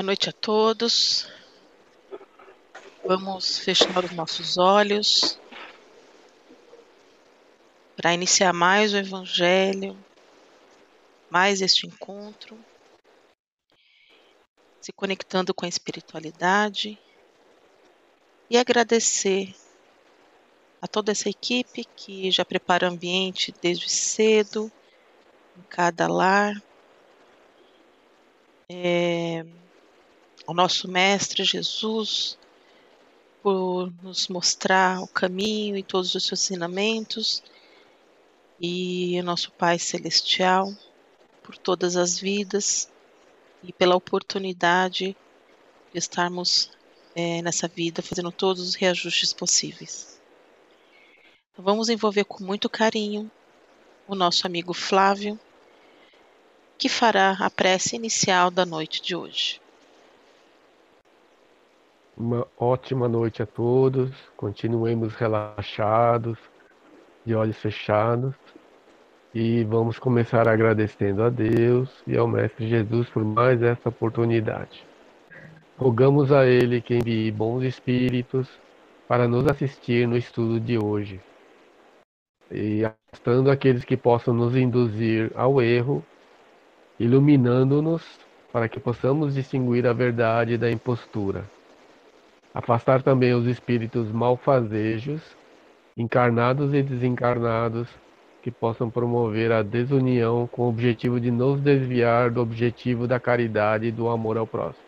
Boa noite a todos. Vamos fechar os nossos olhos para iniciar mais o Evangelho, mais este encontro, se conectando com a espiritualidade e agradecer a toda essa equipe que já prepara o ambiente desde cedo, em cada lar. É, ao nosso Mestre Jesus, por nos mostrar o caminho e todos os seus ensinamentos, e ao nosso Pai Celestial, por todas as vidas e pela oportunidade de estarmos é, nessa vida fazendo todos os reajustes possíveis. Então, vamos envolver com muito carinho o nosso amigo Flávio, que fará a prece inicial da noite de hoje. Uma ótima noite a todos. Continuemos relaxados, de olhos fechados. E vamos começar agradecendo a Deus e ao Mestre Jesus por mais essa oportunidade. Rogamos a Ele que envie bons espíritos para nos assistir no estudo de hoje. E afastando aqueles que possam nos induzir ao erro, iluminando-nos para que possamos distinguir a verdade da impostura. Afastar também os espíritos malfazejos, encarnados e desencarnados, que possam promover a desunião com o objetivo de nos desviar do objetivo da caridade e do amor ao próximo.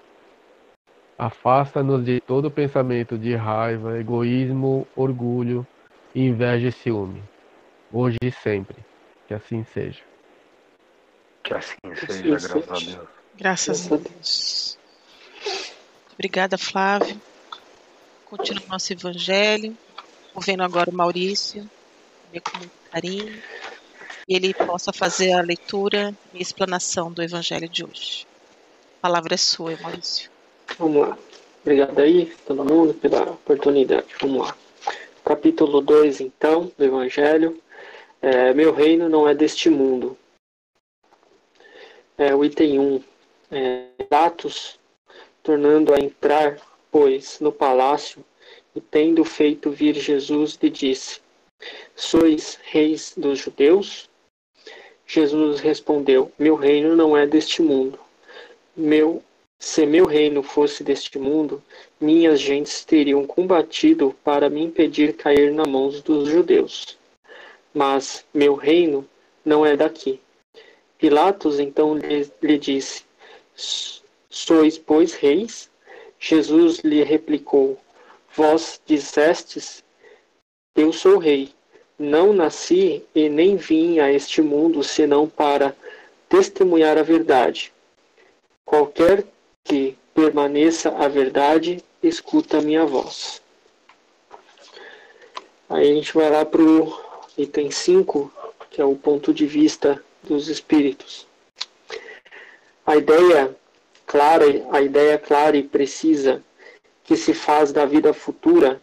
Afasta-nos de todo pensamento de raiva, egoísmo, orgulho, inveja e ciúme, hoje e sempre. Que assim seja. Que assim seja, graças a Deus. Graças a Deus. Obrigada, Flávio. Continua o nosso evangelho. Vendo agora o Maurício, com muito carinho, e ele possa fazer a leitura e explanação do evangelho de hoje. A palavra é sua, Maurício. Vamos lá. Obrigado aí, todo mundo, pela oportunidade. Vamos lá. Capítulo 2, então, do Evangelho. É, Meu reino não é deste mundo. É, o item 1. Um, é, Datos, tornando a entrar pois, no palácio, e tendo feito vir Jesus, lhe disse: Sois reis dos judeus? Jesus respondeu: Meu reino não é deste mundo. Meu, se meu reino fosse deste mundo, minhas gentes teriam combatido para me impedir cair nas mãos dos judeus. Mas meu reino não é daqui. Pilatos então lhe, lhe disse: Sois, pois, reis? Jesus lhe replicou: Vós dissestes: Eu sou rei. Não nasci e nem vim a este mundo senão para testemunhar a verdade. Qualquer que permaneça a verdade, escuta a minha voz. Aí a gente vai lá para o item 5, que é o ponto de vista dos espíritos. A ideia clara, a ideia clara e precisa que se faz da vida futura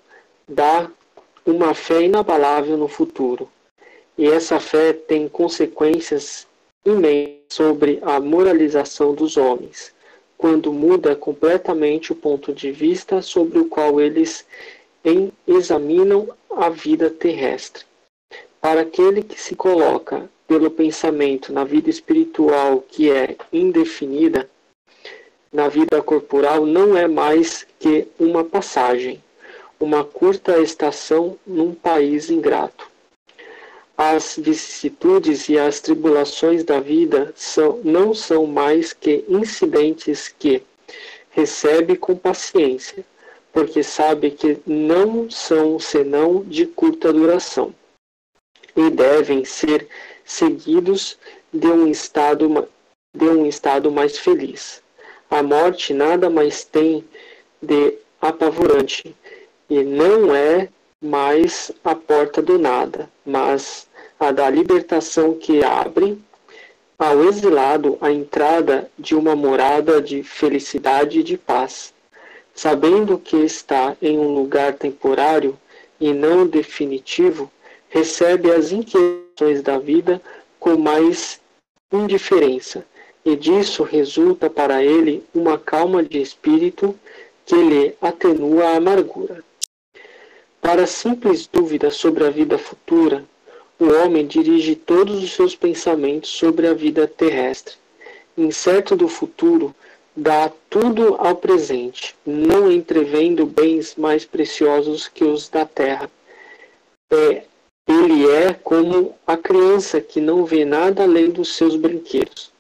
dá uma fé inabalável no futuro. E essa fé tem consequências imensas sobre a moralização dos homens, quando muda completamente o ponto de vista sobre o qual eles examinam a vida terrestre. Para aquele que se coloca pelo pensamento na vida espiritual que é indefinida, na vida corporal não é mais que uma passagem, uma curta estação num país ingrato. As vicissitudes e as tribulações da vida são, não são mais que incidentes que recebe com paciência, porque sabe que não são senão de curta duração e devem ser seguidos de um estado, de um estado mais feliz. A morte nada mais tem de apavorante e não é mais a porta do nada, mas a da libertação que abre ao exilado a entrada de uma morada de felicidade e de paz, sabendo que está em um lugar temporário e não definitivo, recebe as inquietações da vida com mais indiferença e disso resulta para ele uma calma de espírito que lhe atenua a amargura. Para simples dúvidas sobre a vida futura, o homem dirige todos os seus pensamentos sobre a vida terrestre. Incerto do futuro, dá tudo ao presente, não entrevendo bens mais preciosos que os da terra. É, ele é como a criança que não vê nada além dos seus brinquedos.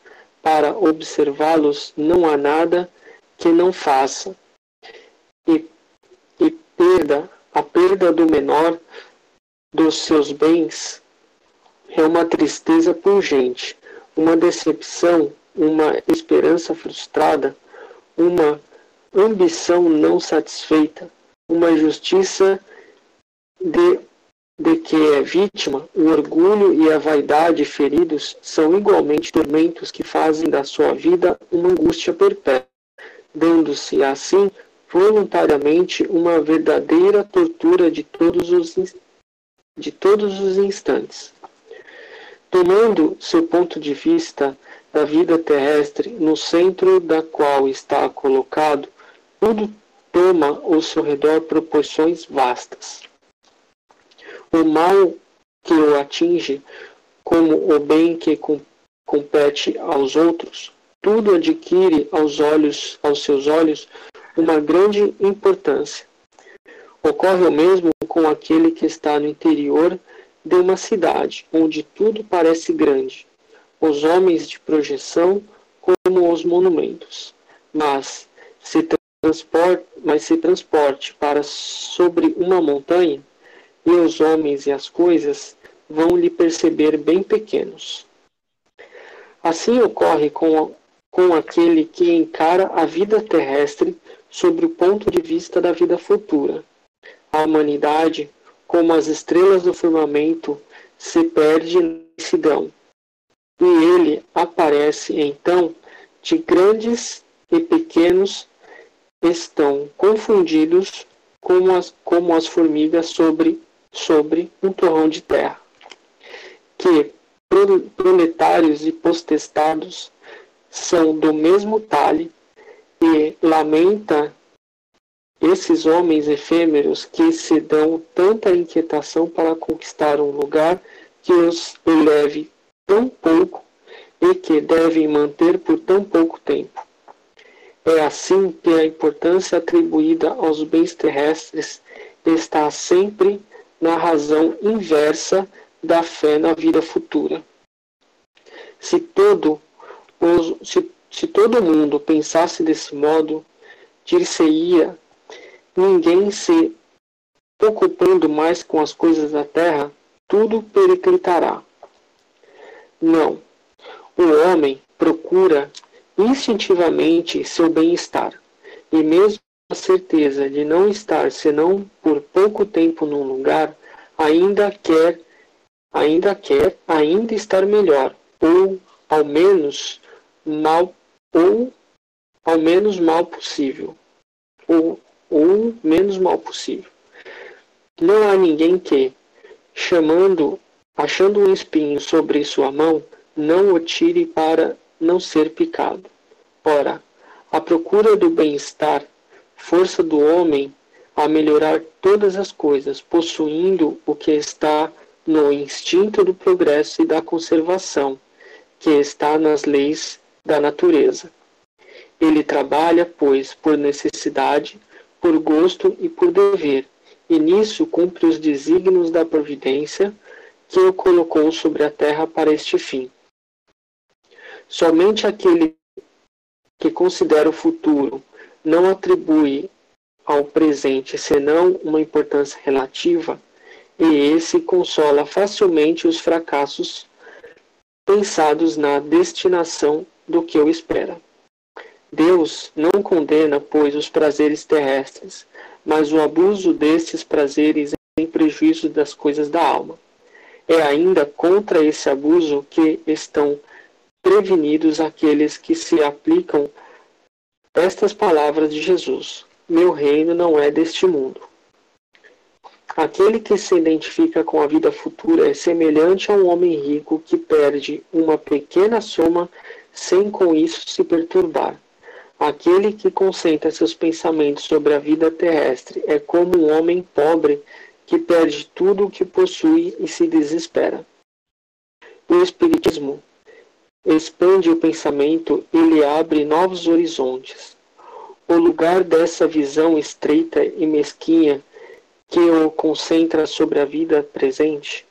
Para observá-los não há nada que não faça. E, e perda, a perda do menor dos seus bens é uma tristeza pungente, uma decepção, uma esperança frustrada, uma ambição não satisfeita, uma justiça de, de que é vítima, o orgulho e a vaidade feridos são igualmente tormentos que fazem da sua vida uma angústia perpétua, dando-se assim voluntariamente uma verdadeira tortura de todos os, de todos os instantes. Tomando seu ponto de vista da vida terrestre, no centro da qual está colocado, tudo toma ao seu redor proporções vastas. O mal que o atinge, como o bem que compete aos outros, tudo adquire aos olhos, aos seus olhos, uma grande importância. Ocorre o mesmo com aquele que está no interior de uma cidade onde tudo parece grande, os homens de projeção como os monumentos, mas se transporte, mas se transporte para sobre uma montanha, e os homens e as coisas vão lhe perceber bem pequenos. Assim ocorre com, com aquele que encara a vida terrestre sobre o ponto de vista da vida futura. A humanidade como as estrelas do firmamento, se perde na imensidão. E ele aparece então de grandes e pequenos estão confundidos como as, como as formigas sobre, sobre um torrão de terra. Que proletários e postestados são do mesmo talhe e lamenta esses homens efêmeros que se dão tanta inquietação para conquistar um lugar que os eleve tão pouco e que devem manter por tão pouco tempo. É assim que a importância atribuída aos bens terrestres está sempre na razão inversa da fé na vida futura. Se todo, se, se todo mundo pensasse desse modo, dir-se-ia ninguém se ocupando mais com as coisas da terra, tudo periclitará. Não. O homem procura instintivamente seu bem-estar, e mesmo a certeza de não estar senão por pouco tempo num lugar, ainda quer, ainda quer, ainda estar melhor, ou ao menos mal, ou ao menos mal possível, ou ou menos mal possível. Não há ninguém que, chamando, achando um espinho sobre sua mão, não o tire para não ser picado. Ora, a procura do bem-estar, força do homem a melhorar todas as coisas, possuindo o que está no instinto do progresso e da conservação, que está nas leis da natureza. Ele trabalha, pois, por necessidade, por gosto e por dever, e nisso cumpre os desígnios da providência que o colocou sobre a terra para este fim. Somente aquele que considera o futuro não atribui ao presente senão uma importância relativa, e esse consola facilmente os fracassos pensados na destinação do que o espera. Deus não condena, pois, os prazeres terrestres, mas o abuso destes prazeres em prejuízo das coisas da alma. É ainda contra esse abuso que estão prevenidos aqueles que se aplicam estas palavras de Jesus: Meu reino não é deste mundo. Aquele que se identifica com a vida futura é semelhante a um homem rico que perde uma pequena soma sem com isso se perturbar. Aquele que concentra seus pensamentos sobre a vida terrestre é como um homem pobre que perde tudo o que possui e se desespera. O Espiritismo expande o pensamento e lhe abre novos horizontes. O lugar dessa visão estreita e mesquinha que o concentra sobre a vida presente,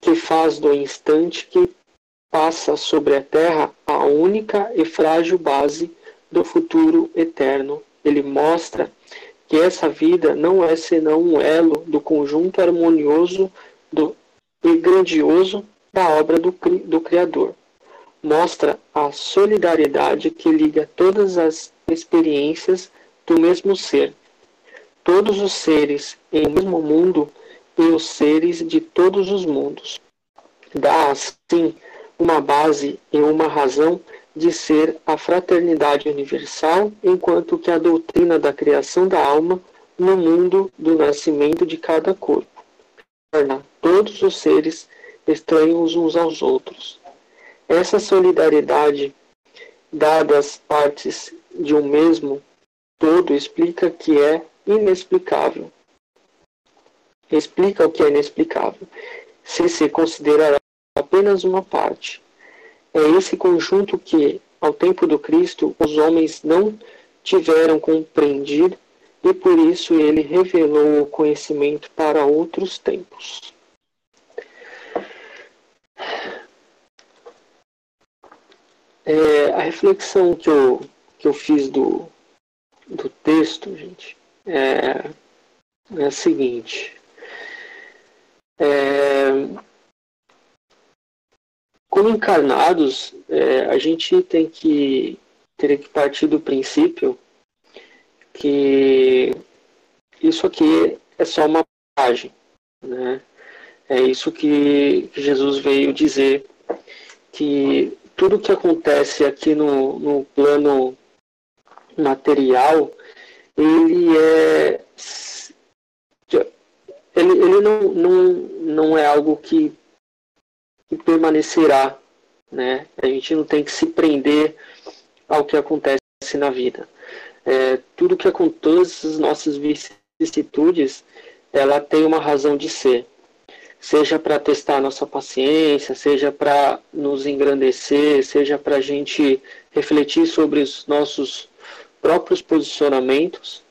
que faz do instante que passa sobre a Terra a única e frágil base do futuro eterno. Ele mostra que essa vida não é senão um elo do conjunto harmonioso do, e grandioso da obra do, do Criador. Mostra a solidariedade que liga todas as experiências do mesmo ser, todos os seres em um mesmo mundo e os seres de todos os mundos. Dá, assim, uma base e uma razão de ser a fraternidade universal, enquanto que a doutrina da criação da alma no mundo do nascimento de cada corpo torna todos os seres estranhos uns aos outros. Essa solidariedade, dadas partes de um mesmo todo, explica que é inexplicável. Explica o que é inexplicável, se se considerar apenas uma parte. É esse conjunto que, ao tempo do Cristo, os homens não tiveram compreendido e por isso ele revelou o conhecimento para outros tempos. É, a reflexão que eu, que eu fiz do, do texto, gente, é, é a seguinte. É, como encarnados, é, a gente tem que ter que partir do princípio que isso aqui é só uma passagem, né? É isso que, que Jesus veio dizer, que tudo que acontece aqui no, no plano material, ele é ele, ele não, não, não é algo que e permanecerá. Né? A gente não tem que se prender ao que acontece na vida. É, tudo que acontece, todas as nossas vicissitudes, ela tem uma razão de ser. Seja para testar nossa paciência, seja para nos engrandecer, seja para a gente refletir sobre os nossos próprios posicionamentos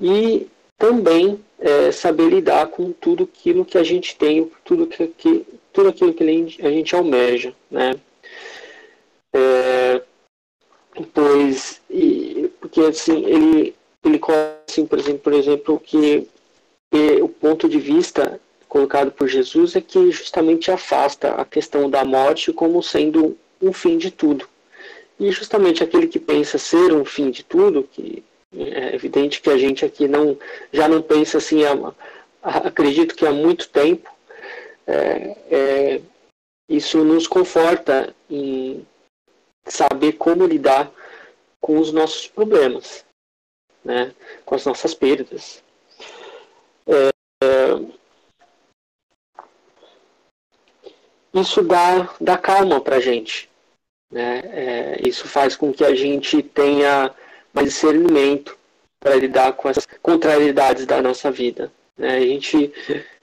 e também é, saber lidar com tudo aquilo que a gente tem, tudo que, que tudo aquilo que a gente almeja, né? É, pois, e, porque assim, ele, ele coloca assim, por exemplo, por exemplo, que o ponto de vista colocado por Jesus é que justamente afasta a questão da morte como sendo um fim de tudo. E justamente aquele que pensa ser um fim de tudo, que é evidente que a gente aqui não já não pensa assim, há, acredito que há muito tempo, é, é, isso nos conforta em saber como lidar com os nossos problemas, né? com as nossas perdas. É, isso dá, dá calma para a gente. Né? É, isso faz com que a gente tenha mais discernimento para lidar com as contrariedades da nossa vida. Né? A gente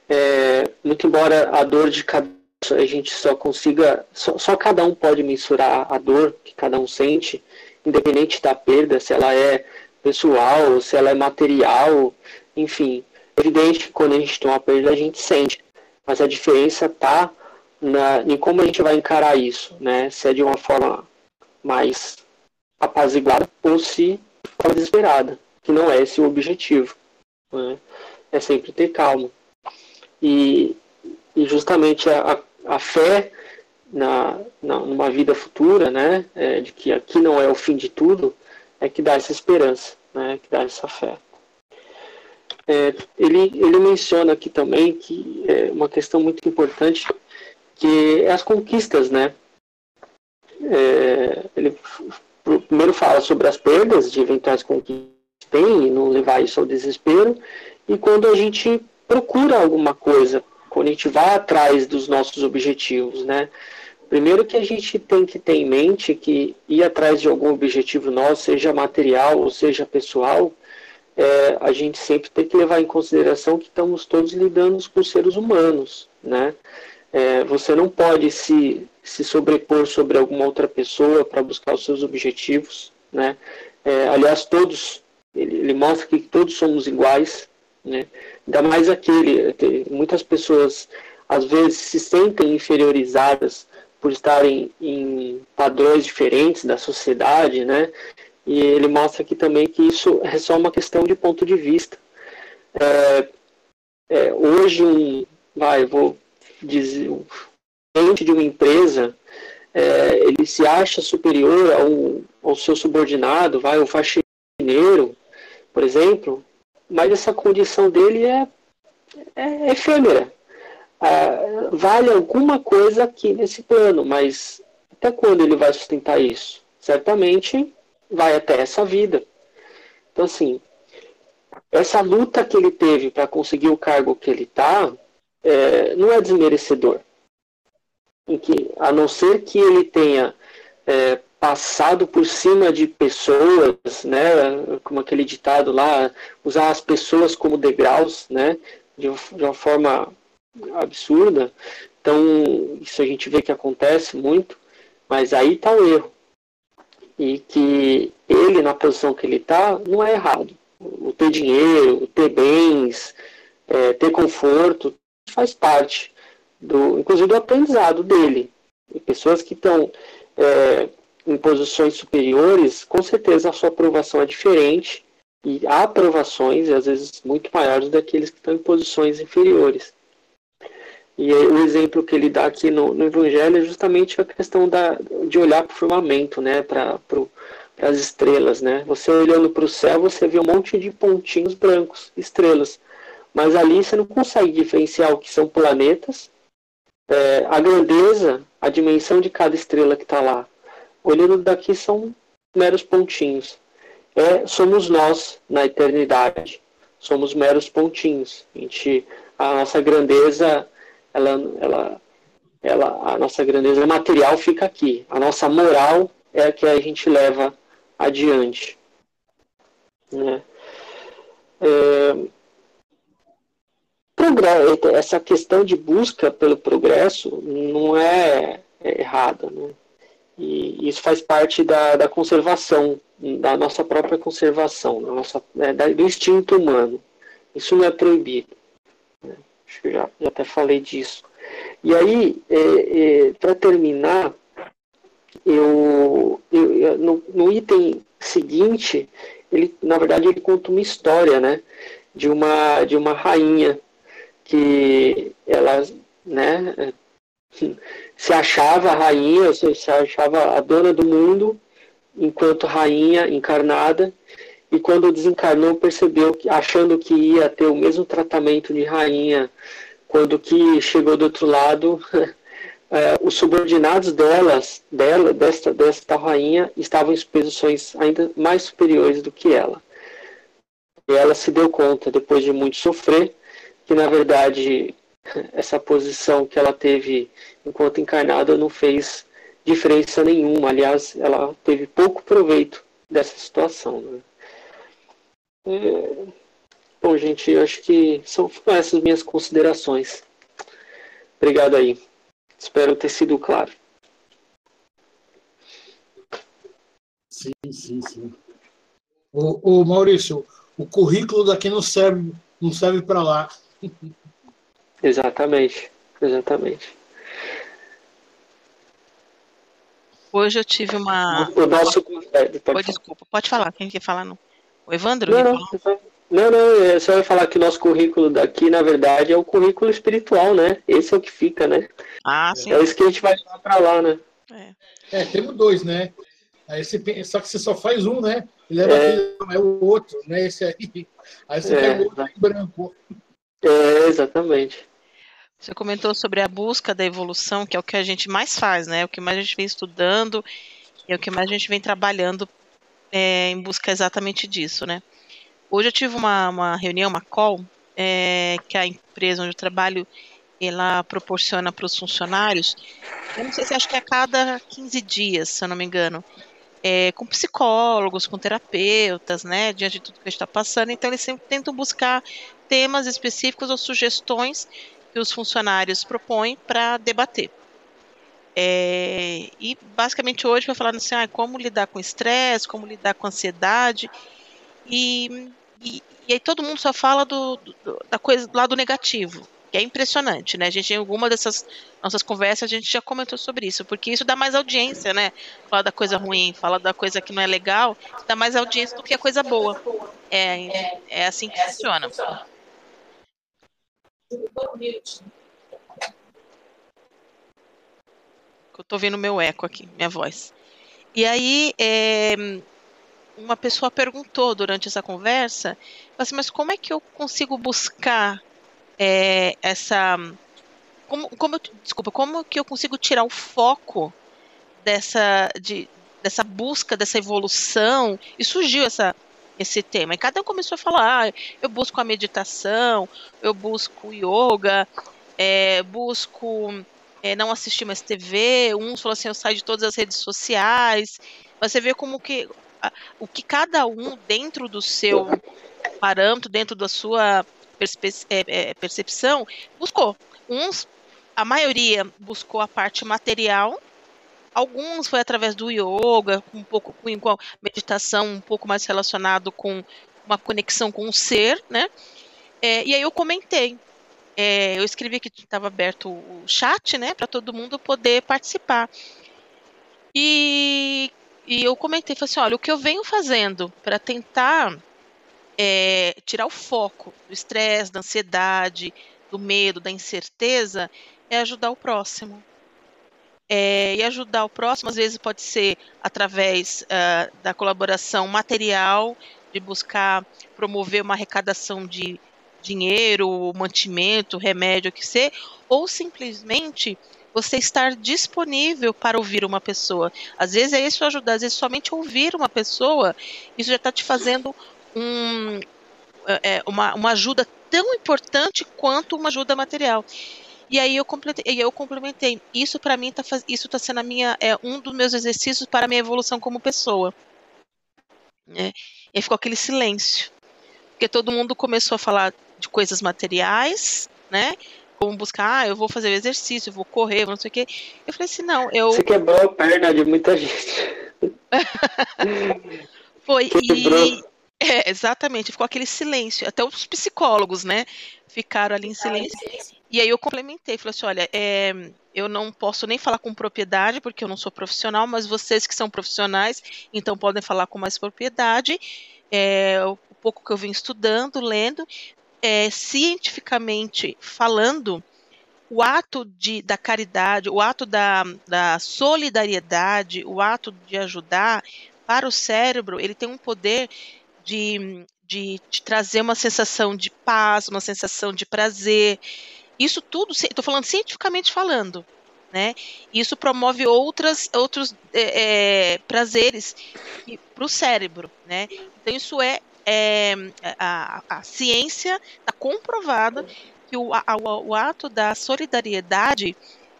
é, muito embora a dor de cada a gente só consiga, só, só, cada um pode mensurar a dor que cada um sente, independente da perda, se ela é pessoal, se ela é material, enfim. É evidente que quando a gente tem uma perda a gente sente, mas a diferença está em como a gente vai encarar isso, né? Se é de uma forma mais apaziguada ou se de forma desesperada, que não é esse o objetivo. Né? É sempre ter calma. E, e justamente a, a fé na, na, numa vida futura, né, é, de que aqui não é o fim de tudo, é que dá essa esperança, né, que dá essa fé. É, ele, ele menciona aqui também que é uma questão muito importante, que é as conquistas, né? É, ele primeiro fala sobre as perdas de eventuais conquistas que tem e não levar isso ao desespero, e quando a gente procura alguma coisa, quando a gente vai atrás dos nossos objetivos, né? Primeiro que a gente tem que ter em mente que ir atrás de algum objetivo nosso, seja material ou seja pessoal, é, a gente sempre tem que levar em consideração que estamos todos lidando com seres humanos, né? É, você não pode se, se sobrepor sobre alguma outra pessoa para buscar os seus objetivos, né? É, aliás, todos, ele, ele, mostra que todos somos iguais, né? Ainda mais aquele, muitas pessoas às vezes se sentem inferiorizadas por estarem em padrões diferentes da sociedade, né? E ele mostra aqui também que isso é só uma questão de ponto de vista. É, é, hoje, um, vai, vou dizer, de uma empresa, é, ele se acha superior ao, ao seu subordinado, vai, o faxineiro, por exemplo, mas essa condição dele é, é efêmera. É, vale alguma coisa aqui nesse plano, mas até quando ele vai sustentar isso? Certamente vai até essa vida. Então, assim, essa luta que ele teve para conseguir o cargo que ele está, é, não é desmerecedor. Em que, a não ser que ele tenha é, passado por cima de pessoas, né, como aquele ditado lá, usar as pessoas como degraus, né, de, de uma forma absurda. Então, isso a gente vê que acontece muito, mas aí está o erro e que ele, na posição que ele está, não é errado. O ter dinheiro, o ter bens, é, ter conforto, faz parte, do, inclusive do aprendizado dele. E pessoas que estão é, em posições superiores, com certeza a sua aprovação é diferente e há aprovações, às vezes, muito maiores daqueles que estão em posições inferiores. E o exemplo que ele dá aqui no, no Evangelho é justamente a questão da, de olhar para o firmamento, né, para as estrelas. Né? Você olhando para o céu, você vê um monte de pontinhos brancos, estrelas. Mas ali você não consegue diferenciar o que são planetas, é, a grandeza, a dimensão de cada estrela que está lá. Olhando daqui são meros pontinhos. É, somos nós na eternidade. Somos meros pontinhos. A, gente, a nossa grandeza ela, ela, ela, a nossa grandeza material fica aqui. A nossa moral é a que a gente leva adiante. Né? É, essa questão de busca pelo progresso não é, é errada. Né? E isso faz parte da, da conservação, da nossa própria conservação, da nossa, é, do instinto humano. Isso não é proibido. Acho que eu já, já até falei disso. E aí, é, é, para terminar, eu, eu no, no, item seguinte, ele, na verdade, ele conta uma história, né, de uma de uma rainha que ela, né, se achava a rainha, se achava a dona do mundo, enquanto rainha encarnada, e quando desencarnou percebeu que achando que ia ter o mesmo tratamento de rainha quando que chegou do outro lado é, os subordinados delas dela desta desta rainha estavam em posições ainda mais superiores do que ela. E ela se deu conta depois de muito sofrer que na verdade essa posição que ela teve enquanto encarnada não fez diferença nenhuma aliás ela teve pouco proveito dessa situação né? É... Bom, gente, eu acho que são essas minhas considerações. Obrigado aí. Espero ter sido claro. Sim, sim, sim. O Maurício, o currículo daqui não serve, não serve para lá. Exatamente, exatamente. Hoje eu tive uma. O nosso. Pode, pode desculpa, pode falar. Quem quer falar não? O Evandro? Não, não, não, não, é só falar que o nosso currículo daqui, na verdade, é o currículo espiritual, né? Esse é o que fica, né? Ah, sim. É isso que a gente vai levar pra lá, né? É, é temos dois, né? Aí você, só que você só faz um, né? E leva é, aquele, é o outro, né? Esse aí. Aí você é, pega o outro em branco. É, exatamente. Você comentou sobre a busca da evolução, que é o que a gente mais faz, né? O que mais a gente vem estudando e é o que mais a gente vem trabalhando é, em busca exatamente disso, né? Hoje eu tive uma, uma reunião, uma call, é, que a empresa onde eu trabalho ela proporciona para os funcionários, eu não sei se acho que é a cada 15 dias, se eu não me engano, é, com psicólogos, com terapeutas, né, diante de tudo que a gente está passando. Então, eles sempre tentam buscar temas específicos ou sugestões que os funcionários propõem para debater. É, e basicamente hoje vai falar assim, ah, como lidar com estresse, como lidar com ansiedade. E, e, e, aí todo mundo só fala do, do, da coisa do lado negativo, que é impressionante, né? A gente, em alguma dessas nossas conversas, a gente já comentou sobre isso, porque isso dá mais audiência, né? Falar da coisa ruim, falar da coisa que não é legal, dá mais audiência do que a coisa boa. É, é assim que funciona. Eu tô vendo meu eco aqui, minha voz. E aí, é, uma pessoa perguntou durante essa conversa, assim, mas como é que eu consigo buscar é, essa, como, como, desculpa, como que eu consigo tirar o foco dessa, de, dessa busca, dessa evolução? E surgiu essa, esse tema. E cada um começou a falar: ah, eu busco a meditação, eu busco yoga, é, busco é, não assistir mais TV. Uns falou assim: eu saio de todas as redes sociais. Você vê como que o que cada um dentro do seu parâmetro, dentro da sua é, é, percepção, buscou. Uns, a maioria buscou a parte material, alguns foi através do yoga, um pouco com meditação, um pouco mais relacionado com uma conexão com o ser, né? É, e aí eu comentei. É, eu escrevi que estava aberto o chat, né, para todo mundo poder participar. E e eu comentei, falei assim, olha, o que eu venho fazendo para tentar é, tirar o foco do estresse, da ansiedade, do medo, da incerteza, é ajudar o próximo. É, e ajudar o próximo, às vezes, pode ser através uh, da colaboração material, de buscar promover uma arrecadação de dinheiro, mantimento, remédio, o que ser, ou simplesmente você estar disponível para ouvir uma pessoa. Às vezes é isso ajudar, às vezes somente ouvir uma pessoa, isso já está te fazendo um, é, é, uma, uma ajuda tão importante quanto uma ajuda material. E aí eu complementei, eu complementei. Isso para mim tá isso está sendo a minha é um dos meus exercícios para a minha evolução como pessoa. Né? E ficou aquele silêncio, porque todo mundo começou a falar de coisas materiais, né? como buscar, ah, eu vou fazer o exercício, eu vou correr, não sei o quê. Eu falei assim, não, eu. Você quebrou a perna de muita gente. Foi, quebrou. e. É, exatamente, ficou aquele silêncio. Até os psicólogos, né? Ficaram ali em silêncio. E aí eu complementei, falei assim: olha, é, eu não posso nem falar com propriedade, porque eu não sou profissional, mas vocês que são profissionais, então podem falar com mais propriedade. É, o pouco que eu vim estudando, lendo, é, cientificamente falando, o ato de, da caridade, o ato da, da solidariedade, o ato de ajudar para o cérebro, ele tem um poder de, de, de trazer uma sensação de paz, uma sensação de prazer. Isso tudo, estou falando cientificamente falando, né? Isso promove outras, outros é, é, prazeres para o cérebro, né? Então isso é é, a, a ciência está comprovada que o, a, o, ato da solidariedade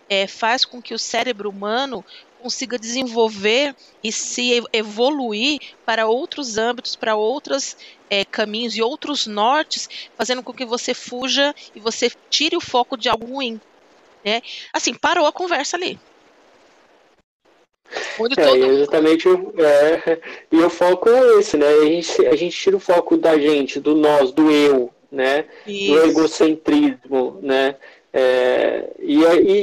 é, faz com que o cérebro humano consiga desenvolver e se evoluir para outros âmbitos, para outros é, caminhos e outros nortes, fazendo com que você fuja e você tire o foco de algo ruim. Né? Assim, parou a conversa ali. Onde é, todo... exatamente. É, e o foco é esse, né? A gente, a gente tira o foco da gente, do nós, do eu, né? Isso. Do egocentrismo, né? É, e,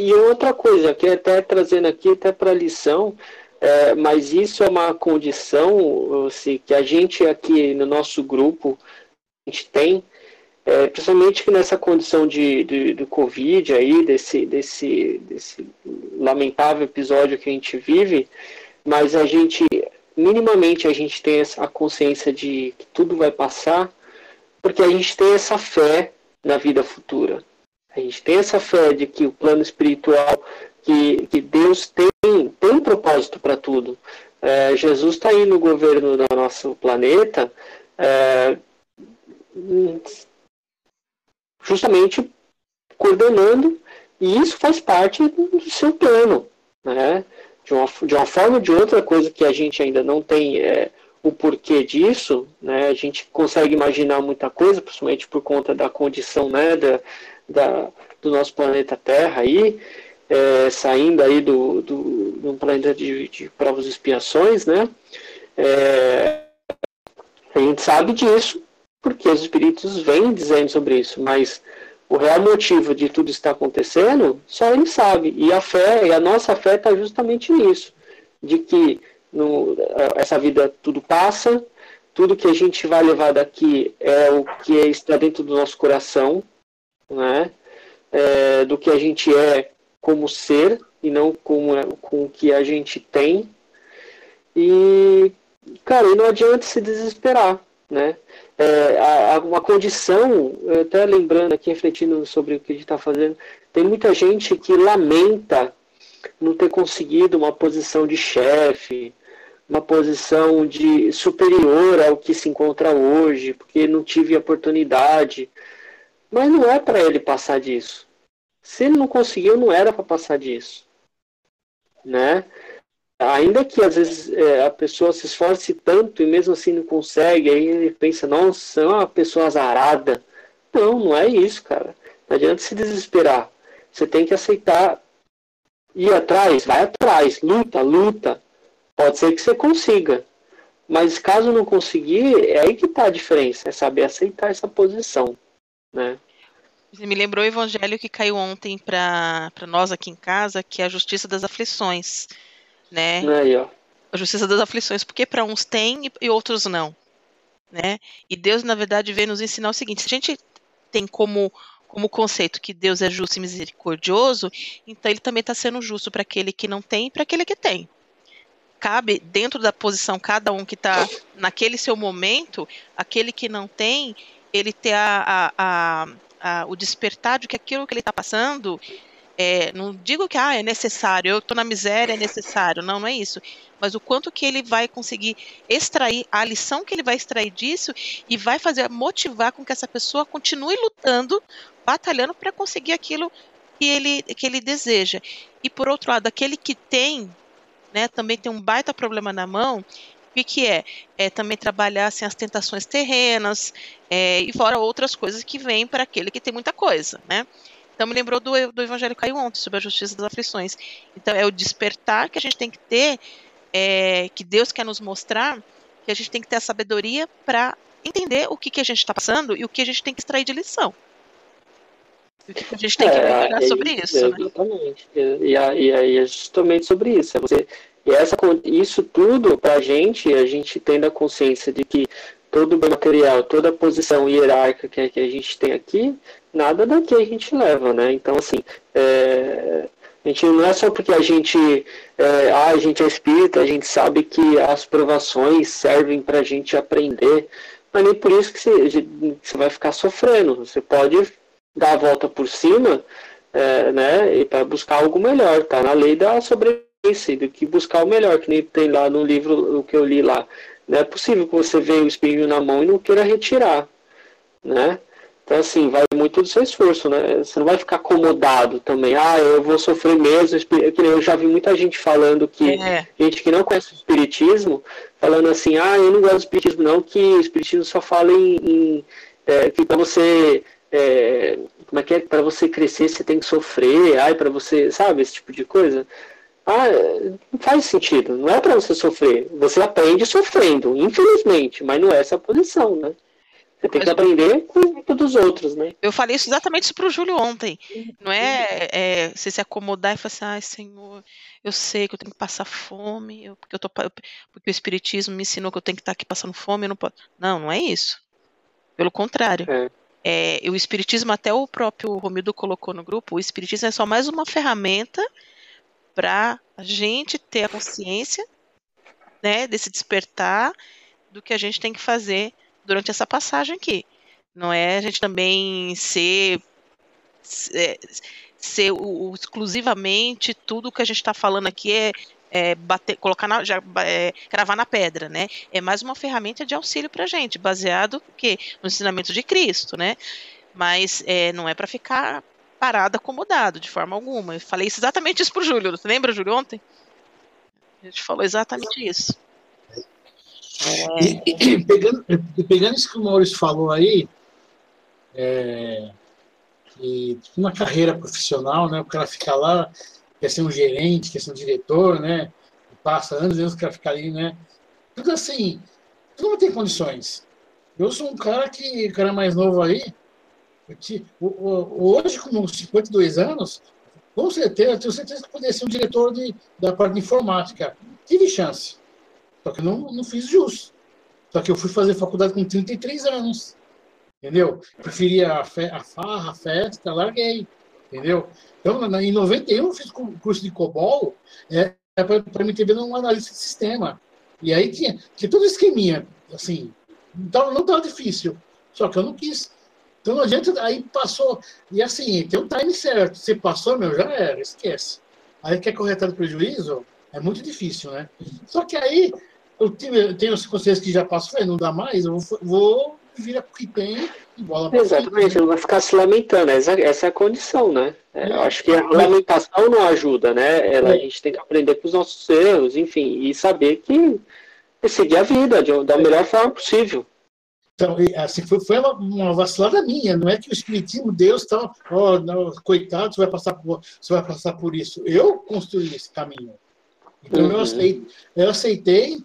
e, outra coisa, que até trazendo aqui até para lição, é, mas isso é uma condição assim, que a gente aqui no nosso grupo a gente tem, é, principalmente nessa condição de, de, do Covid aí, desse, desse, desse lamentável episódio que a gente vive, mas a gente, minimamente, a gente tem a consciência de que tudo vai passar, porque a gente tem essa fé na vida futura. A gente tem essa fé de que o plano espiritual, que, que Deus tem, tem um propósito para tudo. É, Jesus está aí no governo do nosso planeta, é, justamente coordenando E isso faz parte do seu plano, né? De uma, de uma forma ou de outra, coisa que a gente ainda não tem é, o porquê disso, né? A gente consegue imaginar muita coisa, principalmente por conta da condição, né, da, da do nosso planeta Terra aí, é, saindo aí do, do, do planeta de, de provas e expiações, né? É, a gente sabe disso, porque os espíritos vêm dizendo sobre isso, mas o real motivo de tudo estar acontecendo, só ele sabe. E a fé, e a nossa fé está justamente nisso, de que no, essa vida tudo passa, tudo que a gente vai levar daqui é o que está dentro do nosso coração, né? É, do que a gente é como ser e não com, com o que a gente tem. E, cara, não adianta se desesperar, né? É, a, a, uma condição, até lembrando aqui, refletindo sobre o que a gente está fazendo, tem muita gente que lamenta não ter conseguido uma posição de chefe, uma posição de superior ao que se encontra hoje, porque não tive oportunidade. Mas não é para ele passar disso. Se ele não conseguiu, não era para passar disso, né? Ainda que às vezes é, a pessoa se esforce tanto e mesmo assim não consegue, aí ele pensa, nossa, é uma pessoa azarada. Não, não é isso, cara. Não adianta se desesperar. Você tem que aceitar ir atrás, vai atrás, luta, luta. Pode ser que você consiga. Mas caso não conseguir, é aí que está a diferença, é saber aceitar essa posição. Né? Você me lembrou o evangelho que caiu ontem para nós aqui em casa, que é a justiça das aflições. Né? Aí, ó. A justiça das aflições, porque para uns tem e outros não. Né? E Deus, na verdade, veio nos ensinar o seguinte: se a gente tem como como conceito que Deus é justo e misericordioso, então ele também está sendo justo para aquele que não tem e para aquele que tem cabe dentro da posição cada um que está naquele seu momento, aquele que não tem, ele ter a, a, a, o despertar de que aquilo que ele está passando, é, não digo que ah, é necessário, eu estou na miséria, é necessário, não, não é isso. Mas o quanto que ele vai conseguir extrair, a lição que ele vai extrair disso e vai fazer motivar com que essa pessoa continue lutando, batalhando para conseguir aquilo que ele, que ele deseja. E por outro lado, aquele que tem né, também tem um baita problema na mão. O que, é? É também trabalhar assim, as tentações terrenas é, e fora outras coisas que vêm para aquele que tem muita coisa, né? Então me lembrou do, do Evangelho caiu ontem sobre a justiça das aflições. Então é o despertar que a gente tem que ter, é, que Deus quer nos mostrar, que a gente tem que ter a sabedoria para entender o que, que a gente está passando e o que a gente tem que extrair de lição. A gente tem que é, sobre isso, né? exatamente. né? E, aí é justamente sobre isso. É você, e essa, isso tudo, para a gente, a gente tendo a consciência de que todo o material, toda a posição hierárquica que, que a gente tem aqui, nada daqui a gente leva, né? Então, assim, é, a gente não é só porque a gente, é, ah, a gente é espírita, a gente sabe que as provações servem para a gente aprender, mas nem por isso que você, você vai ficar sofrendo. Você pode dar a volta por cima, é, né, para buscar algo melhor, tá na lei da sobrevivência, do que buscar o melhor, que nem tem lá no livro o que eu li lá. Não é possível que você veja o espinho na mão e não queira retirar, né? Então, assim, vai muito do seu esforço, né? Você não vai ficar acomodado também. Ah, eu vou sofrer mesmo. Eu já vi muita gente falando que, é. gente que não conhece o Espiritismo, falando assim, ah, eu não gosto do Espiritismo não, que o Espiritismo só fala em, em é, que para você é, como é que é? Para você crescer você tem que sofrer, ai, para você, sabe, esse tipo de coisa. Ah, não faz sentido, não é para você sofrer. Você aprende sofrendo, infelizmente, mas não é essa a posição, né? Você tem que aprender com todos os outros, né? Eu falei isso exatamente isso pro Júlio ontem. Não é, é você se acomodar e falar assim, ai, Senhor, eu sei que eu tenho que passar fome, eu, porque, eu tô, porque o Espiritismo me ensinou que eu tenho que estar aqui passando fome, eu não posso. Não, não é isso. Pelo contrário. É. É, o Espiritismo, até o próprio Romildo colocou no grupo, o Espiritismo é só mais uma ferramenta para a gente ter a consciência né, desse despertar do que a gente tem que fazer durante essa passagem aqui. Não é a gente também ser, ser, ser o, o, exclusivamente tudo que a gente está falando aqui é é, bater, colocar na, já, é, cravar na pedra, né? É mais uma ferramenta de auxílio para gente, baseado no ensinamento de Cristo, né? Mas é, não é para ficar parado, acomodado, de forma alguma. Eu falei isso, exatamente isso pro Júlio. Você lembra, Júlio, ontem? A gente falou exatamente isso. É... E, e, pegando, pegando isso que o Maurício falou aí, é, e uma carreira profissional, né? O cara fica lá, quer ser um gerente, quer ser um diretor, né? Passa anos e anos o cara fica ali, né? Tudo assim, tudo não tem condições. Eu sou um cara que, cara mais novo aí, hoje com 52 anos, com certeza, tenho certeza que poderia ser um diretor de, da parte de informática. Tive chance. Só que não, não fiz jus. Só que eu fui fazer faculdade com 33 anos. Entendeu? Preferia a, fe, a farra, a festa, larguei. Entendeu? Então, em 91, eu fiz curso de COBOL é, é para me ter um analista de sistema. E aí tinha, tinha todo esqueminha, assim, não estava difícil. Só que eu não quis. Então não adianta, aí passou. E assim, tem um time certo. Você passou, meu, já era, esquece. Aí quer corretar o prejuízo? É muito difícil, né? Só que aí eu, eu tenho as consciências que já passou, não dá mais, eu vou, vou vira o que tem e bola pra Exatamente, frente. não vai ficar se lamentando. Essa, essa é a condição, né? É, eu acho que a lamentação não ajuda, né? Ela, a gente tem que aprender com os nossos erros, enfim, e saber que seguir a vida de, da melhor forma possível. Então, assim, foi, foi uma, uma, vacilada minha, não é que o Espiritismo, Deus, tá, oh, não, coitado, você vai, passar por, você vai passar por isso. Eu construí esse caminho. Então, uhum. eu, aceitei, eu aceitei,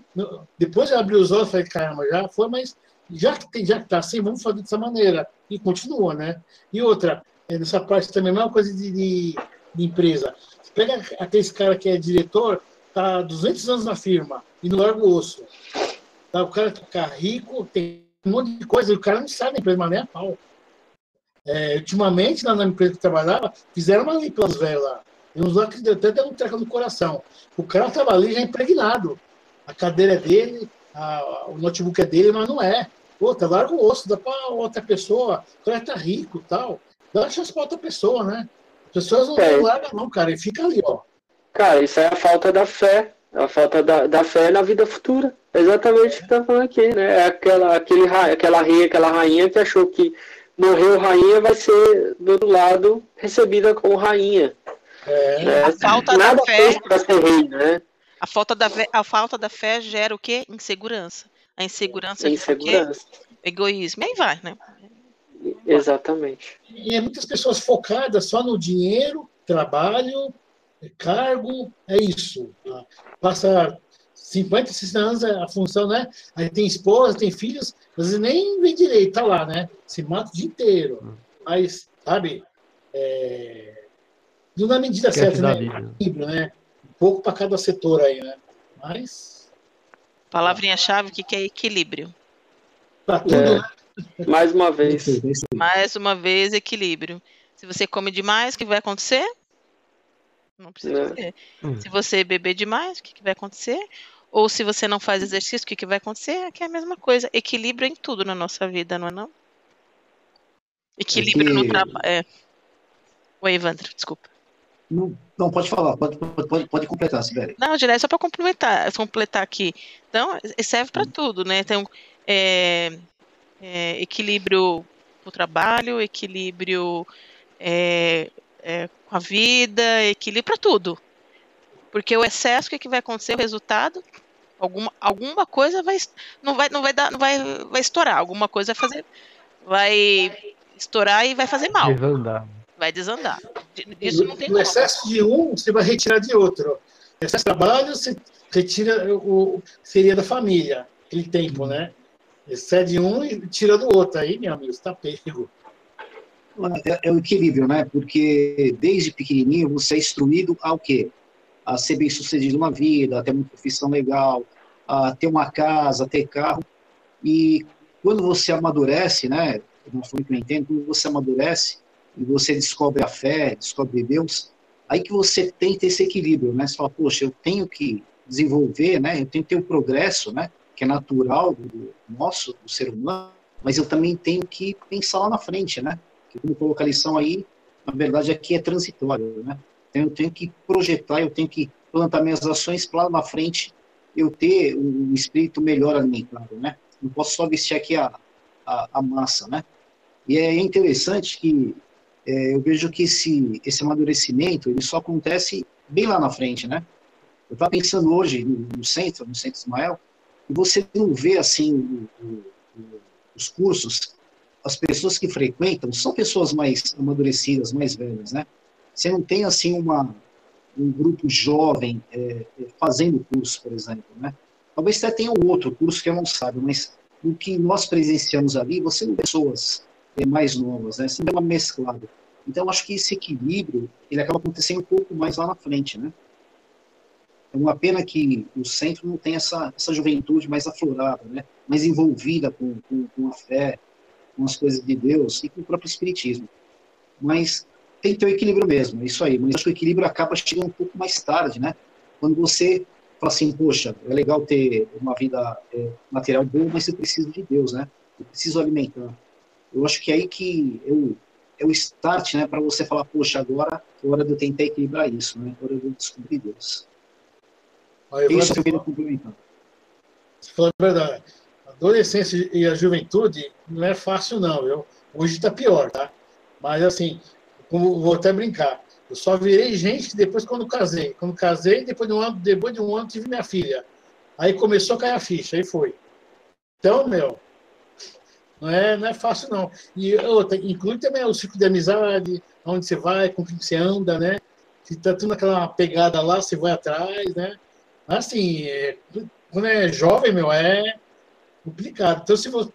depois eu abri os olhos e falei, caramba, já foi, mas já que tem, já que tá assim, vamos fazer dessa maneira. E continua, né? E outra, é, nessa parte também, a mesma coisa de, de, de empresa. Você pega aquele cara que é diretor, tá 200 anos na firma e não larga o osso. Tá, o cara fica rico, tem um monte de coisa, e o cara não sabe da empresa, mas nem a pau. É, ultimamente, lá na empresa que eu trabalhava, fizeram uma limpa os velhos lá. E uns lá que até deu um treco no coração. O cara estava ali já impregnado. A cadeira é dele, a, o notebook é dele, mas não é. Outra, larga o osso, dá para outra pessoa. O cara tá rico tal. Dá chance para outra pessoa, né? As pessoas não, é. largam, não, cara. E fica ali, ó. Cara, isso é a falta da fé. A falta da, da fé na vida futura. exatamente o que está falando aqui, né? É aquela, aquele, aquela rei, aquela rainha que achou que morreu rainha vai ser do outro lado recebida como rainha. É. Né? A falta Nada da fé para ser rei, né? A falta da a falta da fé gera o quê? Insegurança. A insegurança, insegurança. Egoísmo. E aí vai, né? Exatamente. E é muitas pessoas focadas só no dinheiro, trabalho, cargo, é isso. Tá? Passa 50, 60 anos a função, né? Aí tem esposa, tem filhos, às vezes nem vem direito, tá lá, né? Se mata o dia inteiro. Mas, sabe, é... não na medida certa, né? Equilíbrio, né? Um pouco para cada setor aí, né? Mas. Palavrinha-chave, o que é equilíbrio? Para tudo, é. né? Mais uma vez. Mais uma vez, equilíbrio. Se você come demais, o que vai acontecer? Não precisa ser. Hum. Se você beber demais, o que, que vai acontecer? Ou se você não faz exercício, o que, que vai acontecer? É que é a mesma coisa. Equilíbrio em tudo na nossa vida, não é não? Equilíbrio é que... no trabalho. É. Oi, Evandro, desculpa. Não, não, pode falar, pode, pode, pode completar, Sibeli. Não, Direi, só para complementar, completar aqui. Então, serve para hum. tudo, né? Então, é, é, equilíbrio no trabalho, equilíbrio é, é, com a vida, equilíbrio para tudo. Porque o excesso, o que, é que vai acontecer? O resultado, alguma, alguma coisa vai não vai não vai dar, não vai vai estourar, alguma coisa vai fazer vai estourar e vai fazer mal. Desandar. Vai desandar. Isso não tem no excesso de um, você vai retirar de outro. Excesso de trabalho, você retira o seria da família, aquele tempo, né? Excede um e tira do outro. Aí, meu amigo, está pego. É, é o equilíbrio, né? Porque desde pequenininho você é instruído ao quê? A ser bem sucedido na vida, a ter uma profissão legal, a ter uma casa, a ter carro. E quando você amadurece, né? Não foi que eu entendo, quando você amadurece e você descobre a fé, descobre Deus, aí que você ter esse equilíbrio, né? Você fala, poxa, eu tenho que desenvolver, né? Eu tenho que ter o um progresso, né? Que é natural do nosso, do ser humano, mas eu também tenho que pensar lá na frente, né? Que colocou a lição aí, na verdade aqui é transitório, né? Então eu tenho que projetar, eu tenho que plantar minhas ações para lá na frente eu ter um espírito melhor alimentado, né? Não posso só vestir aqui a, a, a massa, né? E é interessante que é, eu vejo que esse, esse amadurecimento ele só acontece bem lá na frente, né? Eu estava pensando hoje no, no, centro, no centro Ismael, e você não vê assim o, o, os cursos, as pessoas que frequentam são pessoas mais amadurecidas, mais velhas, né? Você não tem assim uma um grupo jovem é, é fazendo curso, por exemplo, né? Talvez até tenha um outro curso que eu não saiba, mas o que nós presenciamos ali, você não pessoas é, mais novas, né? Você vê uma mesclada. Então, acho que esse equilíbrio, ele acaba acontecendo um pouco mais lá na frente, né? É uma pena que o centro não tem essa, essa juventude mais aflorada, né? mais envolvida com, com, com a fé, com as coisas de Deus e com o próprio Espiritismo. Mas tem que ter o equilíbrio mesmo, é isso aí. Mas acho que o equilíbrio acaba chegando um pouco mais tarde, né? Quando você fala assim, poxa, é legal ter uma vida é, material boa, mas eu preciso de Deus, né? Eu preciso alimentar. Eu acho que é aí que eu, é o start, né, para você falar, poxa, agora é hora de eu tentar equilibrar isso, né? É hora de eu descobrir Deus. Aí, isso eu queria complementar. Você falou a verdade. Adolescência e a juventude não é fácil, não, viu? Hoje está pior, tá? Mas, assim, vou até brincar. Eu só virei gente depois quando casei. Quando casei, depois de um ano, depois de um ano tive minha filha. Aí começou a cair a ficha, aí foi. Então, meu, não é, não é fácil, não. E outra, inclui também o ciclo de amizade, onde você vai, com quem você anda, né? Se tá tudo naquela pegada lá, você vai atrás, né? Assim, é, quando é jovem, meu, é complicado. Então, se você,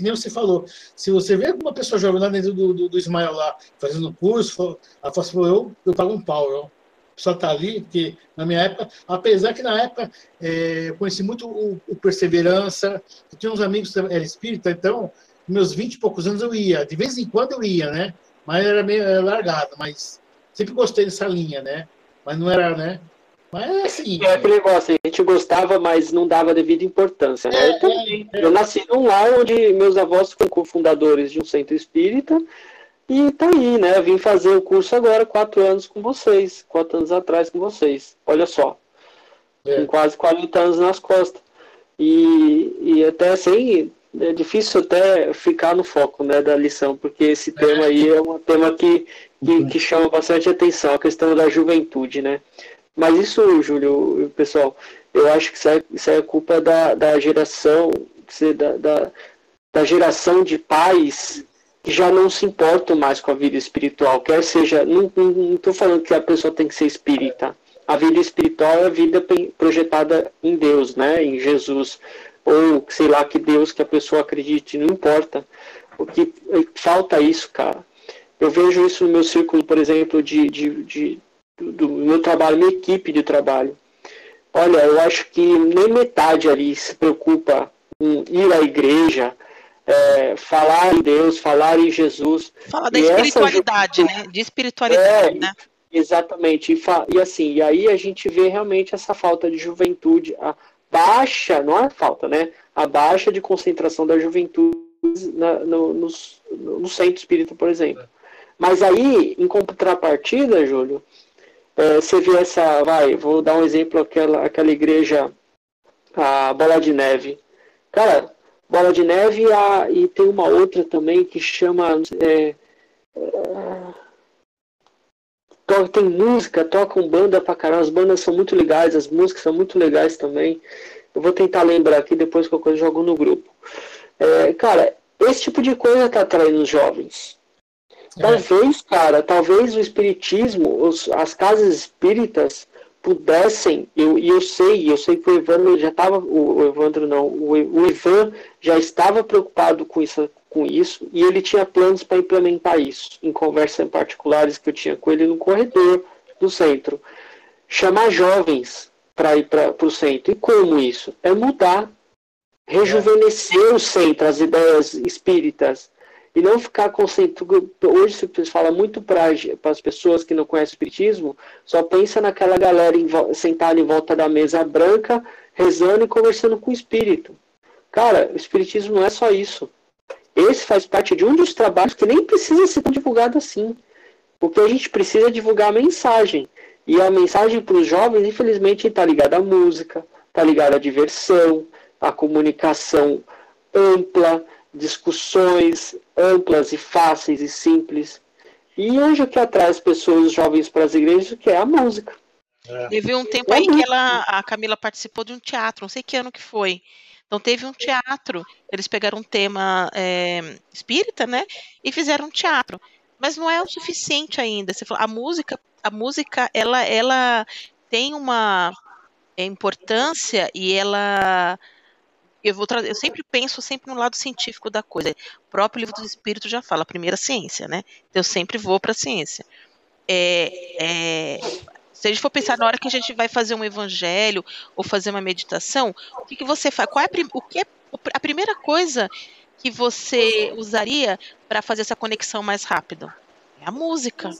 nem você falou, se você vê uma pessoa jovem lá dentro do, do, do Ismael lá, fazendo curso, ela fala assim, eu, eu pago um pau, eu. Só tá ali, porque na minha época, apesar que na época é, eu conheci muito o, o Perseverança, eu tinha uns amigos que eram espírita, então, meus 20 e poucos anos eu ia, de vez em quando eu ia, né? Mas era meio largado, mas sempre gostei dessa linha, né? Mas não era, né? Mas assim. É aquele negócio, a gente gostava, mas não dava devida importância. Né? É, eu, também, é, é. eu nasci num lar onde meus avós foram cofundadores de um centro espírita. E tá aí, né? Eu vim fazer o curso agora, quatro anos com vocês, quatro anos atrás com vocês. Olha só. É. Com quase 40 anos nas costas. E, e até assim, é difícil até ficar no foco né, da lição, porque esse tema aí é um tema que, que, que chama bastante atenção, a questão da juventude, né? Mas isso, Júlio, pessoal, eu acho que isso é, isso é culpa da, da geração, da, da, da geração de pais que já não se importam mais com a vida espiritual, quer seja, não estou falando que a pessoa tem que ser espírita. A vida espiritual é a vida projetada em Deus, né, em Jesus, ou sei lá que Deus que a pessoa acredite, não importa. O que falta isso, cara. Eu vejo isso no meu círculo, por exemplo, de, de, de do meu trabalho, minha equipe de trabalho. Olha, eu acho que nem metade ali se preocupa em ir à igreja, é, falar em Deus, falar em Jesus. Fala da espiritualidade, essa... né? De espiritualidade, é, né? Exatamente. E, e, assim, e aí a gente vê realmente essa falta de juventude, a baixa, não é falta, né? A baixa de concentração da juventude na, no, no, no centro espírita, por exemplo. Mas aí, em contrapartida, Júlio, é, você vê essa, vai, vou dar um exemplo, aquela, aquela igreja, a Bola de Neve. Cara, Bola de Neve e, a, e tem uma outra também que chama. É, é, tem música, tocam banda pra caramba, as bandas são muito legais, as músicas são muito legais também. Eu vou tentar lembrar aqui, depois coisa eu jogo no grupo. É, cara, esse tipo de coisa tá atraindo os jovens. É. Talvez, cara, talvez o espiritismo, os, as casas espíritas pudessem, eu, e eu sei, eu sei que o Evandro já estava, o, o, Evandro não, o, o Ivan já estava preocupado com isso, com isso, e ele tinha planos para implementar isso, em conversas particulares que eu tinha com ele no corredor do centro. Chamar jovens para ir para o centro. E como isso? É mudar, rejuvenescer o centro, as ideias espíritas, e não ficar concentrado. Hoje se fala muito para as pessoas que não conhecem o Espiritismo, só pensa naquela galera em, sentada em volta da mesa branca, rezando e conversando com o Espírito. Cara, o Espiritismo não é só isso. Esse faz parte de um dos trabalhos que nem precisa ser divulgado assim. Porque a gente precisa divulgar a mensagem. E a mensagem para os jovens, infelizmente, está ligada à música, está ligada à diversão, à comunicação ampla, discussões amplas e fáceis e simples. E hoje o que atrai as pessoas, os jovens para as igrejas, que é a música. É. Teve um tempo aí que ela, a Camila participou de um teatro, não sei que ano que foi. Então teve um teatro, eles pegaram um tema é, espírita, né, e fizeram um teatro. Mas não é o suficiente ainda. Você falou, a música, a música, ela, ela tem uma importância e ela eu vou eu sempre penso sempre no lado científico da coisa. O próprio livro do Espírito já fala, a primeira ciência, né? Então, eu sempre vou para a ciência. É, é, se a gente for pensar na hora que a gente vai fazer um evangelho ou fazer uma meditação, o que, que você faz? Qual é a, o que é a primeira coisa que você usaria para fazer essa conexão mais rápida? É a música.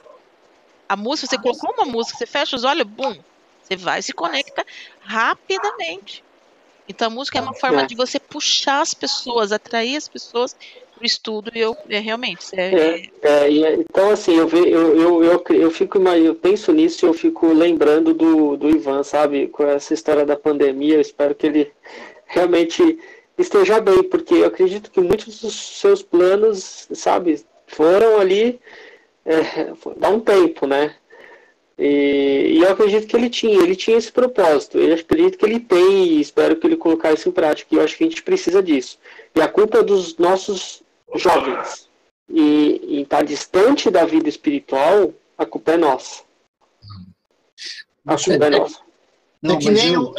A música, você colocou uma música, você fecha os olhos, bum, você vai se conecta rapidamente. Então a música é uma forma é. de você puxar as pessoas, atrair as pessoas para o estudo. E eu é, realmente. É, é, é, então assim, eu, ve, eu, eu, eu, eu fico eu penso nisso e eu fico lembrando do, do Ivan, sabe, com essa história da pandemia. Eu espero que ele realmente esteja bem, porque eu acredito que muitos dos seus planos, sabe, foram ali é, dá um tempo, né? E, e, eu acredito que ele tinha, ele tinha esse propósito. Eu acredito que ele tem e espero que ele colocar isso em prática. E eu acho que a gente precisa disso. E a culpa é dos nossos jovens. E estar tá distante da vida espiritual, a culpa é nossa. A culpa é, é nossa. Não, é, que nem, eu...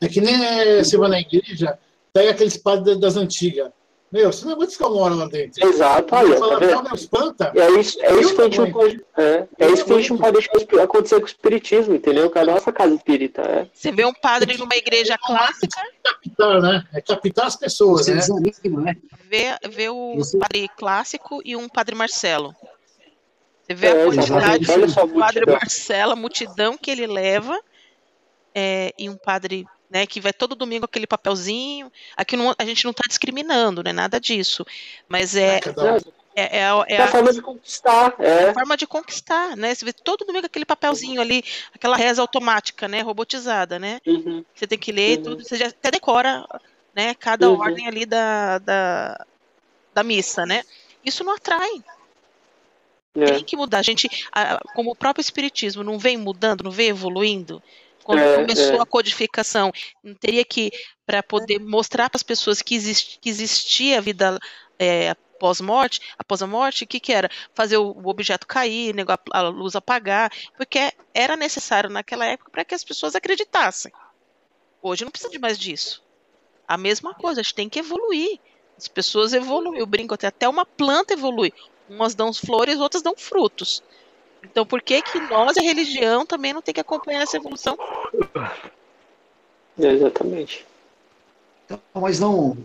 é que nem você vai na igreja, pega aqueles padres das antigas. Meu, você não aguenta hora lá dentro. Exato, olha, tá vendo? espanta. É isso, é isso que a gente não pode. É, é isso que a gente não pode deixar acontecer com o espiritismo, entendeu? Que é a nossa casa espírita. É. Você vê um padre numa igreja clássica. É captar, né? É captar as pessoas, né? né? Vê, vê o padre clássico e um padre Marcelo. Você vê é, a quantidade do padre Marcelo, a multidão que ele leva, é, e um padre né, que vai todo domingo aquele papelzinho. Aqui não, a gente não está discriminando, né, nada disso. Mas é. É, é, é, é a forma de conquistar. É. a forma de conquistar, né? Você vê todo domingo aquele papelzinho ali, aquela reza automática, né? Robotizada, né? Uhum. Você tem que ler uhum. tudo, você já até decora né, cada uhum. ordem ali da, da, da missa, né? Isso não atrai. É. Tem que mudar. A gente, como o próprio Espiritismo não vem mudando, não vem evoluindo, quando é, começou é. a codificação, não teria que, para poder mostrar para as pessoas que, exist, que existia a vida é, pós-morte, após a morte, o que, que era? Fazer o, o objeto cair, a luz apagar, porque era necessário naquela época para que as pessoas acreditassem. Hoje não precisa de mais disso. A mesma coisa, a gente tem que evoluir. As pessoas evoluem. Eu brinco até, até uma planta evolui. Umas dão flores, outras dão frutos. Então, por que que nós, a religião, também não tem que acompanhar essa evolução? É, exatamente. Então, mas não,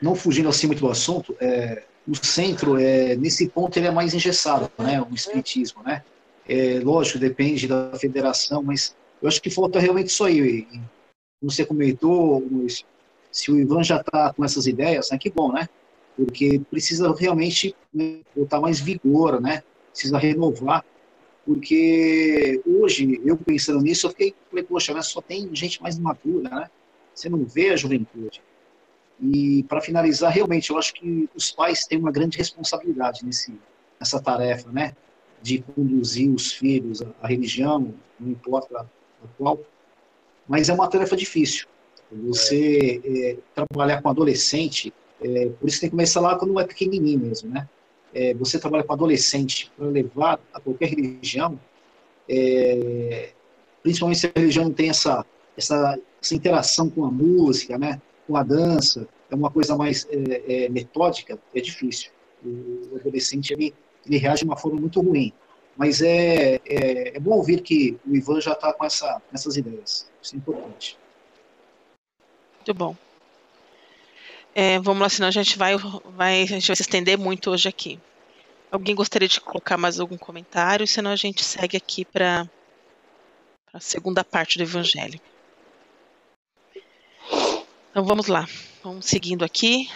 não fugindo assim muito do assunto, é, o centro, é, nesse ponto, ele é mais engessado, né? O espiritismo, né? É, lógico, depende da federação, mas eu acho que falta realmente isso aí. Como você comentou, se o Ivan já está com essas ideias, né, que bom, né? Porque precisa realmente né, botar mais vigor, né? Precisa renovar porque hoje, eu pensando nisso, eu fiquei, falei, poxa, né, só tem gente mais madura, né? Você não vê a juventude. E, para finalizar, realmente, eu acho que os pais têm uma grande responsabilidade nesse, nessa tarefa, né? De conduzir os filhos à, religião, não importa a, qual. Mas é uma tarefa difícil. Você é, trabalhar com adolescente, é, por isso tem que começar lá quando é pequenininho mesmo, né? É, você trabalha com adolescente para levar a qualquer religião, é, principalmente se a religião não tem essa, essa, essa, interação com a música, né, com a dança, é uma coisa mais é, é metódica, é difícil. O adolescente ele, ele reage de uma forma muito ruim. Mas é, é, é bom ouvir que o Ivan já está com essa, essas ideias. Isso é importante. Muito bom. É, vamos lá, senão a gente vai, vai, a gente vai se estender muito hoje aqui. Alguém gostaria de colocar mais algum comentário? Senão a gente segue aqui para a segunda parte do Evangelho. Então vamos lá, vamos seguindo aqui.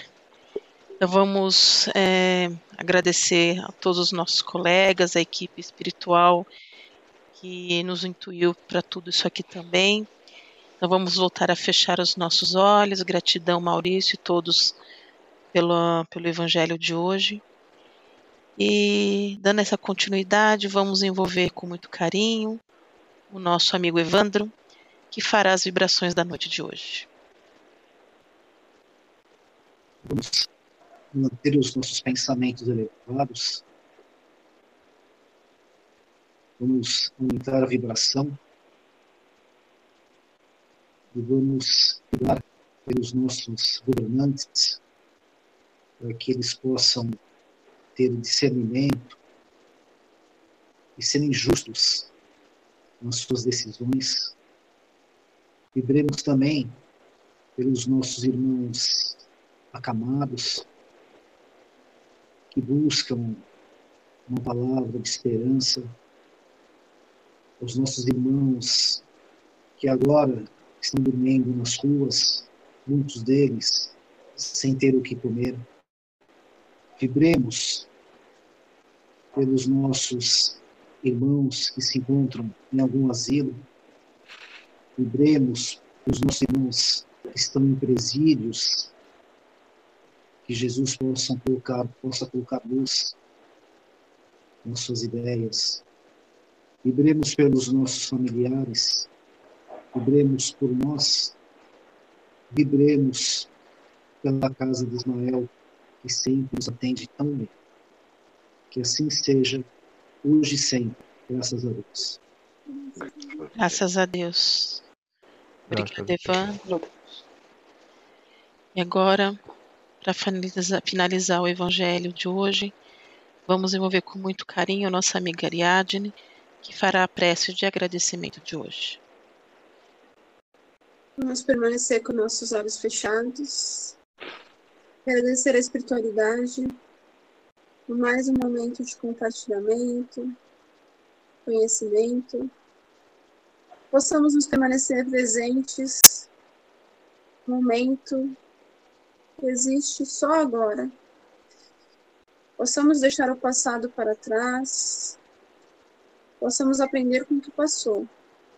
Então vamos é, agradecer a todos os nossos colegas, a equipe espiritual que nos intuiu para tudo isso aqui também. Então vamos voltar a fechar os nossos olhos. Gratidão, Maurício e todos pelo, pelo evangelho de hoje. E dando essa continuidade, vamos envolver com muito carinho o nosso amigo Evandro, que fará as vibrações da noite de hoje. Vamos manter os nossos pensamentos elevados. Vamos aumentar a vibração. E vamos cuidar pelos nossos governantes, para que eles possam ter discernimento e serem justos nas suas decisões. Vibremos também pelos nossos irmãos acamados, que buscam uma palavra de esperança, os nossos irmãos que agora estão dormindo nas ruas, muitos deles sem ter o que comer. Vibremos pelos nossos irmãos que se encontram em algum asilo. Vibremos pelos nossos irmãos que estão em presídios. Que Jesus possa colocar, possa colocar luz nas suas ideias. Vibremos pelos nossos familiares. Vibremos por nós. Vibremos pela casa de Ismael, que sempre nos atende tão bem. Que assim seja, hoje e sempre. Graças a Deus. Graças a Deus. Obrigada, Evandro. E agora, para finalizar, finalizar o evangelho de hoje, vamos envolver com muito carinho a nossa amiga Ariadne, que fará a prece de agradecimento de hoje. Vamos permanecer com nossos olhos fechados. Agradecer a espiritualidade por mais um momento de compartilhamento, conhecimento. Possamos nos permanecer presentes no momento que existe só agora. Possamos deixar o passado para trás. Possamos aprender com o que passou,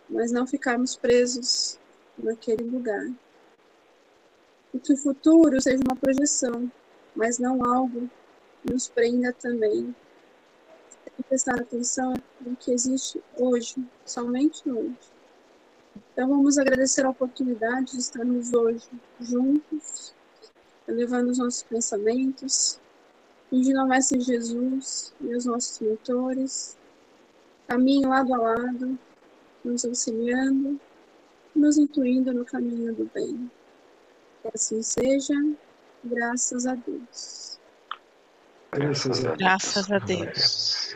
mas não ficarmos presos naquele lugar. E que o futuro seja uma projeção, mas não algo que nos prenda também. Tem que prestar atenção no que existe hoje, somente hoje. Então vamos agradecer a oportunidade de estarmos hoje juntos, elevando os nossos pensamentos, pedindo ao Mestre Jesus e aos nossos mentores, caminho lado a lado, nos auxiliando nos intuindo no caminho do bem. Que assim seja, graças a Deus. Graças a Deus. Graças a Deus.